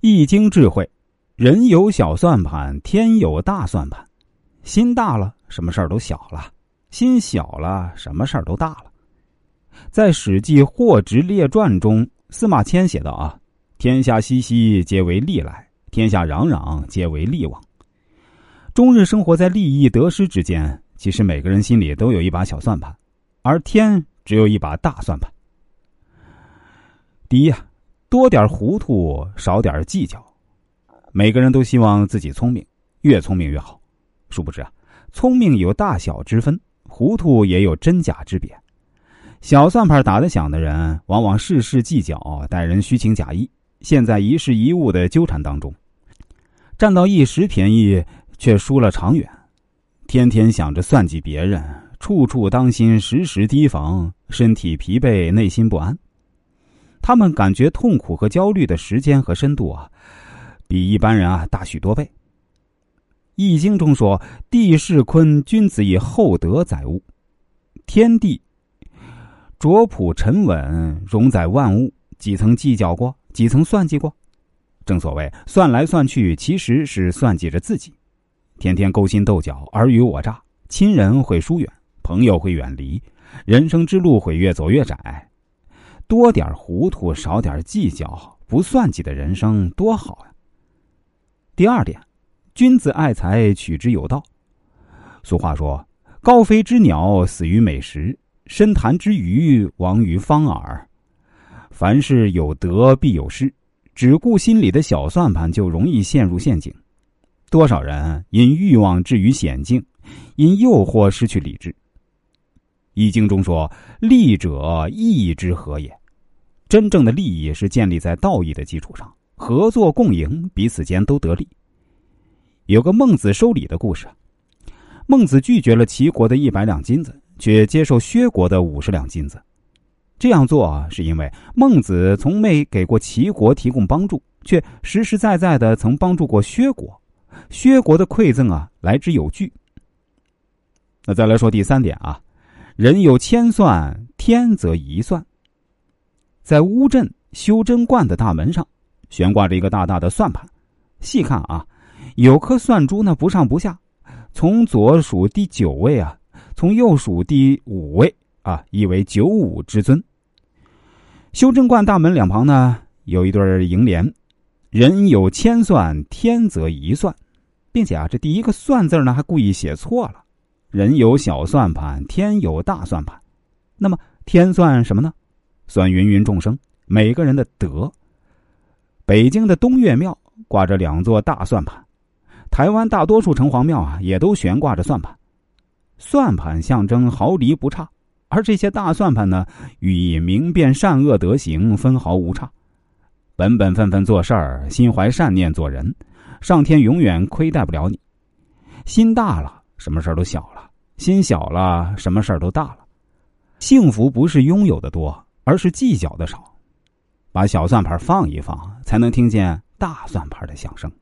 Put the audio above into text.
易经智慧，人有小算盘，天有大算盘。心大了，什么事儿都小了；心小了，什么事儿都大了。在《史记·霍职列传》中，司马迁写道：“啊，天下熙熙，皆为利来；天下攘攘，皆为利往。”终日生活在利益得失之间，其实每个人心里都有一把小算盘，而天只有一把大算盘。第一啊。多点糊涂，少点计较。每个人都希望自己聪明，越聪明越好。殊不知啊，聪明有大小之分，糊涂也有真假之别。小算盘打得响的人，往往事事计较，待人虚情假意，陷在一事一物的纠缠当中，占到一时便宜，却输了长远。天天想着算计别人，处处当心，时时提防，身体疲惫，内心不安。他们感觉痛苦和焦虑的时间和深度啊，比一般人啊大许多倍。《易经》中说：“地势坤，君子以厚德载物。”天地卓朴沉稳，容载万物，几曾计较过？几曾算计过？正所谓算来算去，其实是算计着自己。天天勾心斗角，尔虞我诈，亲人会疏远，朋友会远离，人生之路会越走越窄。多点糊涂，少点计较，不算计的人生多好呀！第二点，君子爱财，取之有道。俗话说：“高飞之鸟死于美食，深潭之鱼亡于方饵。”凡事有得必有失，只顾心里的小算盘，就容易陷入陷阱。多少人因欲望置于险境，因诱惑失去理智。《易经》中说：“利者义之和也。”真正的利益是建立在道义的基础上，合作共赢，彼此间都得利。有个孟子收礼的故事。孟子拒绝了齐国的一百两金子，却接受薛国的五十两金子。这样做啊，是因为孟子从没给过齐国提供帮助，却实实在在的曾帮助过薛国。薛国的馈赠啊，来之有据。那再来说第三点啊，人有千算，天则一算。在乌镇修真观的大门上，悬挂着一个大大的算盘。细看啊，有颗算珠呢，不上不下，从左数第九位啊，从右数第五位啊，意为九五之尊。修真观大门两旁呢，有一对楹联：“人有千算，天则一算。”并且啊，这第一个“算”字呢，还故意写错了。人有小算盘，天有大算盘。那么天算什么呢？算芸芸众生每个人的德。北京的东岳庙挂着两座大算盘，台湾大多数城隍庙啊也都悬挂着算盘。算盘象征毫厘不差，而这些大算盘呢，寓意明辨善恶德行分毫无差。本本分分做事儿，心怀善念做人，上天永远亏待不了你。心大了，什么事儿都小了；心小了，什么事儿都大了。幸福不是拥有的多。而是计较的少，把小算盘放一放，才能听见大算盘的响声。